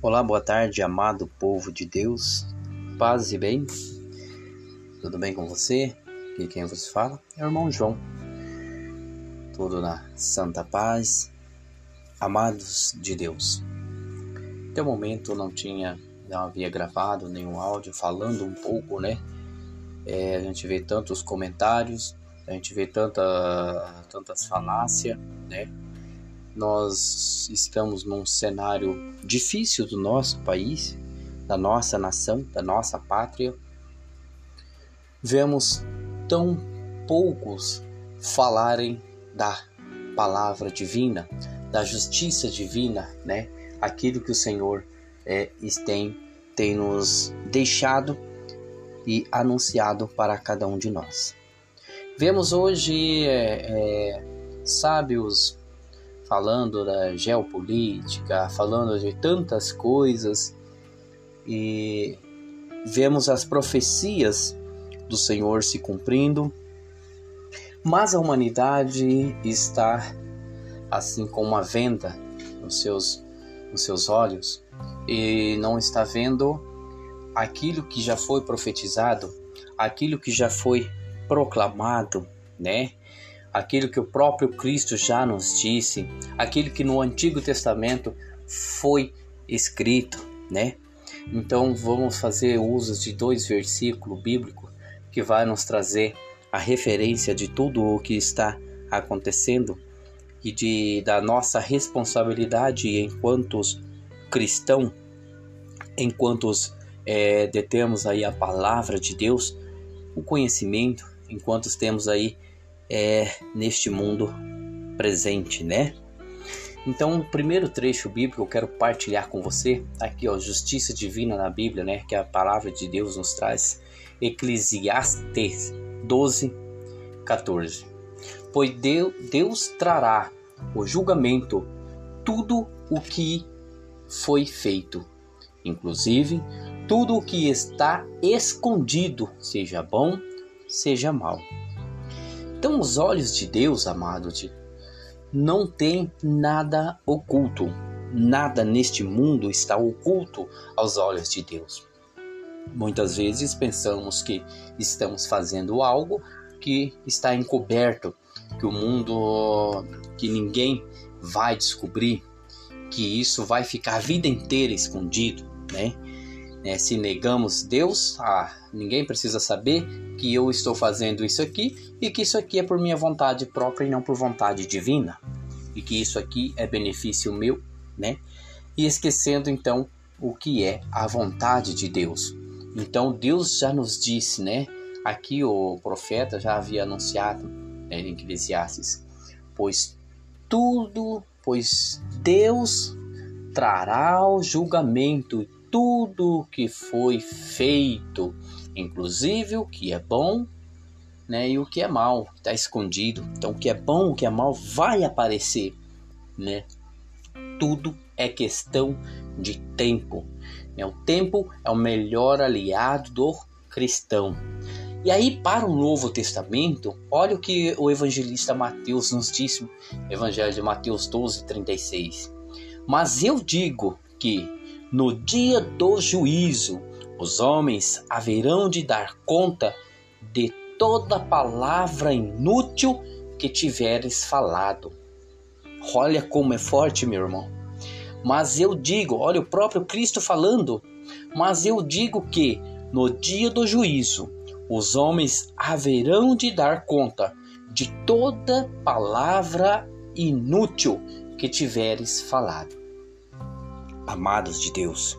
Olá, boa tarde, amado povo de Deus, paz e bem. Tudo bem com você? E quem vos fala é o irmão João. Tudo na santa paz, amados de Deus. Até o momento não tinha, não havia gravado nenhum áudio falando um pouco, né? É, a gente vê tantos comentários, a gente vê tanta, tantas falácias, né? Nós estamos num cenário difícil do nosso país, da nossa nação, da nossa pátria. Vemos tão poucos falarem da palavra divina, da justiça divina, né? Aquilo que o Senhor é, tem, tem nos deixado e anunciado para cada um de nós. Vemos hoje é, é, sábios falando da geopolítica, falando de tantas coisas e vemos as profecias do Senhor se cumprindo, mas a humanidade está assim com uma venda nos seus, nos seus olhos e não está vendo aquilo que já foi profetizado, aquilo que já foi proclamado, né? Aquilo que o próprio Cristo já nos disse, aquilo que no Antigo Testamento foi escrito, né? Então vamos fazer uso de dois versículos bíblicos que vai nos trazer a referência de tudo o que está acontecendo e de da nossa responsabilidade enquanto cristão, enquanto é, detemos aí a palavra de Deus, o conhecimento, enquanto temos aí é, neste mundo presente, né? Então, o primeiro trecho bíblico eu quero partilhar com você, aqui ó, justiça divina na Bíblia, né, que a palavra de Deus nos traz, Eclesiastes 12, 14. Pois Deus trará o julgamento tudo o que foi feito, inclusive tudo o que está escondido, seja bom, seja mal. Então, os olhos de Deus, amado, não tem nada oculto. Nada neste mundo está oculto aos olhos de Deus. Muitas vezes pensamos que estamos fazendo algo que está encoberto, que o mundo, que ninguém vai descobrir, que isso vai ficar a vida inteira escondido, né? É, se negamos Deus, ah, ninguém precisa saber que eu estou fazendo isso aqui e que isso aqui é por minha vontade própria e não por vontade divina, e que isso aqui é benefício meu, né? E esquecendo então o que é a vontade de Deus. Então Deus já nos disse, né? Aqui o profeta já havia anunciado né, em Eclesiastes, pois tudo, pois Deus trará o julgamento tudo que foi feito, inclusive o que é bom né, e o que é mal, está escondido. Então, o que é bom, o que é mal vai aparecer. Né? Tudo é questão de tempo. Né? O tempo é o melhor aliado do cristão. E aí, para o Novo Testamento, olha o que o evangelista Mateus nos disse, Evangelho de Mateus 12, 36. Mas eu digo que no dia do juízo, os homens haverão de dar conta de toda palavra inútil que tiveres falado. Olha como é forte, meu irmão. Mas eu digo, olha o próprio Cristo falando, mas eu digo que no dia do juízo os homens haverão de dar conta de toda palavra inútil que tiveres falado amados de Deus.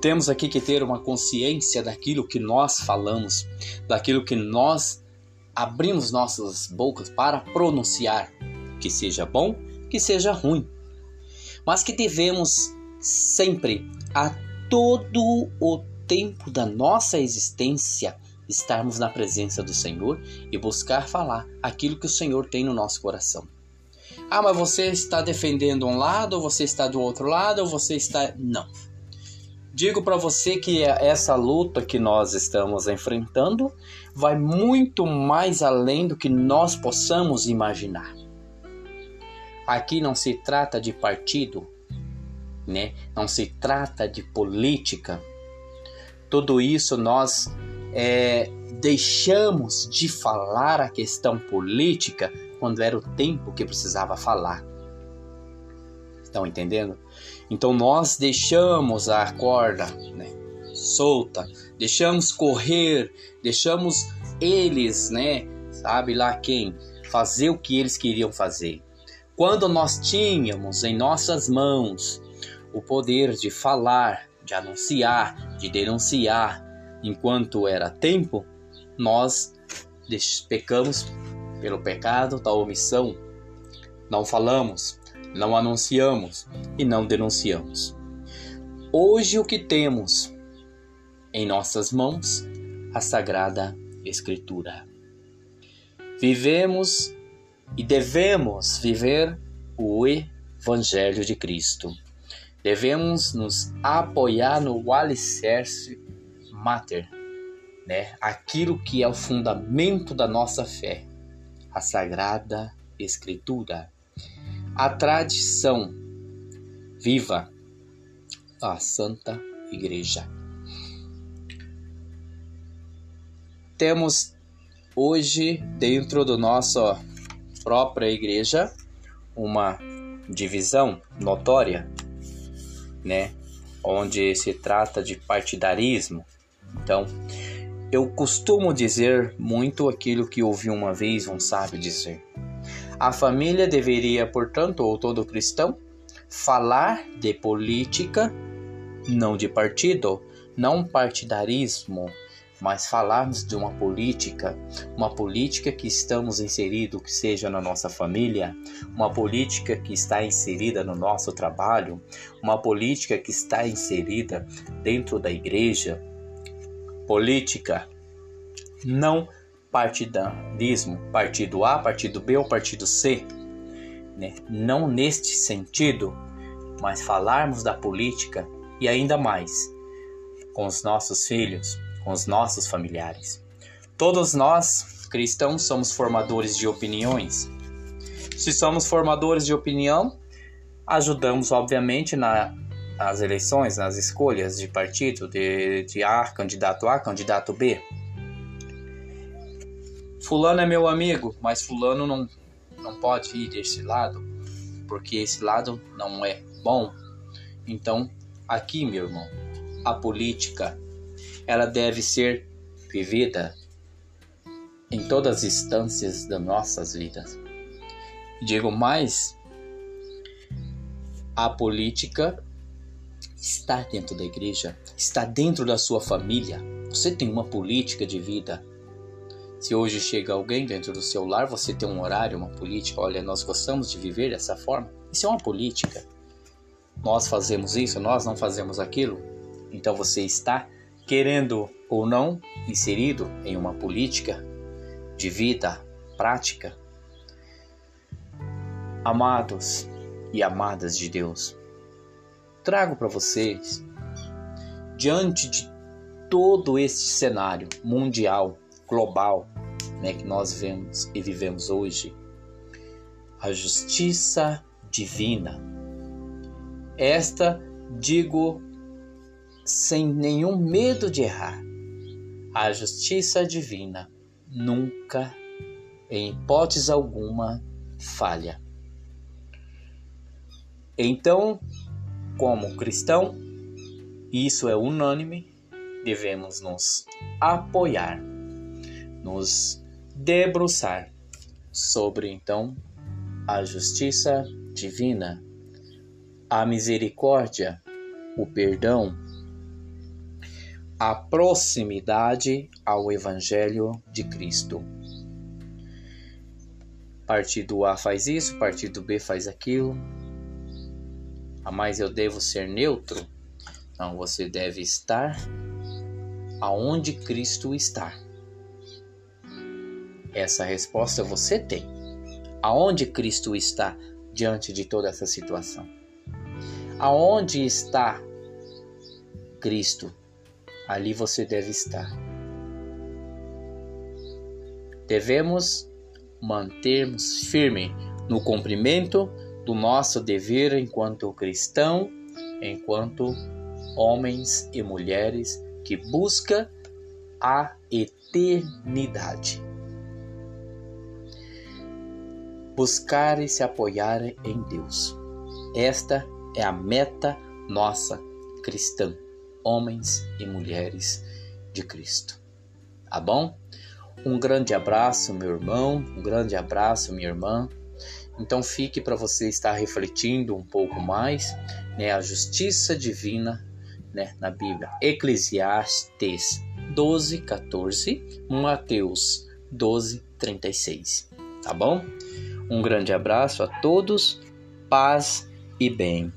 Temos aqui que ter uma consciência daquilo que nós falamos, daquilo que nós abrimos nossas bocas para pronunciar, que seja bom, que seja ruim, mas que devemos sempre, a todo o tempo da nossa existência, estarmos na presença do Senhor e buscar falar aquilo que o Senhor tem no nosso coração. Ah, mas você está defendendo um lado, ou você está do outro lado, ou você está. Não. Digo para você que essa luta que nós estamos enfrentando vai muito mais além do que nós possamos imaginar. Aqui não se trata de partido, né? Não se trata de política. Tudo isso nós é, deixamos de falar a questão política quando era o tempo que precisava falar. Estão entendendo? Então nós deixamos a corda né, solta, deixamos correr, deixamos eles, né, sabe lá quem, fazer o que eles queriam fazer. Quando nós tínhamos em nossas mãos o poder de falar, de anunciar, de denunciar, enquanto era tempo, nós pecamos pelo pecado da omissão. Não falamos, não anunciamos e não denunciamos. Hoje o que temos em nossas mãos? A Sagrada Escritura. Vivemos e devemos viver o Evangelho de Cristo. Devemos nos apoiar no alicerce mater, né? aquilo que é o fundamento da nossa fé, a Sagrada Escritura, a tradição viva, a Santa Igreja. Temos hoje, dentro do nossa própria igreja, uma divisão notória, né? Onde se trata de partidarismo, então, eu costumo dizer muito aquilo que ouvi uma vez um sábio dizer. A família deveria, portanto, ou todo cristão, falar de política, não de partido, não partidarismo, mas falarmos de uma política, uma política que estamos inseridos, que seja na nossa família, uma política que está inserida no nosso trabalho, uma política que está inserida dentro da igreja, política, não partidarismo, partido A, partido B ou partido C, né? não neste sentido, mas falarmos da política e ainda mais com os nossos filhos, com os nossos familiares. Todos nós, cristãos, somos formadores de opiniões. Se somos formadores de opinião, ajudamos, obviamente, na as eleições, nas escolhas de partido, de, de A, candidato A, candidato B. Fulano é meu amigo, mas Fulano não, não pode ir desse lado, porque esse lado não é bom. Então, aqui, meu irmão, a política ela deve ser vivida em todas as instâncias das nossas vidas. Digo mais, a política está dentro da igreja, está dentro da sua família. Você tem uma política de vida. Se hoje chega alguém dentro do seu lar, você tem um horário, uma política. Olha, nós gostamos de viver dessa forma. Isso é uma política. Nós fazemos isso, nós não fazemos aquilo. Então você está querendo ou não inserido em uma política de vida prática. Amados e amadas de Deus, trago para vocês, diante de todo este cenário mundial, global, né, que nós vemos e vivemos hoje, a justiça divina. Esta digo sem nenhum medo de errar. A justiça divina nunca, em hipótese alguma, falha. Então, como cristão, isso é unânime, devemos nos apoiar, nos debruçar sobre então a justiça divina, a misericórdia, o perdão, a proximidade ao Evangelho de Cristo. Partido A faz isso, partido B faz aquilo, mas eu devo ser neutro? Não, você deve estar aonde Cristo está. Essa resposta você tem. Aonde Cristo está diante de toda essa situação? Aonde está Cristo? Ali você deve estar. Devemos mantermos firme no cumprimento do nosso dever enquanto cristão enquanto homens e mulheres que buscam a eternidade. Buscar e se apoiar em Deus. Esta é a meta nossa cristã, homens e mulheres de Cristo. Tá bom? Um grande abraço, meu irmão, um grande abraço, minha irmã. Então fique para você estar refletindo um pouco mais, né, a justiça divina, né, na Bíblia. Eclesiastes 12, 14, Mateus 12, 36. Tá bom? Um grande abraço a todos, paz e bem.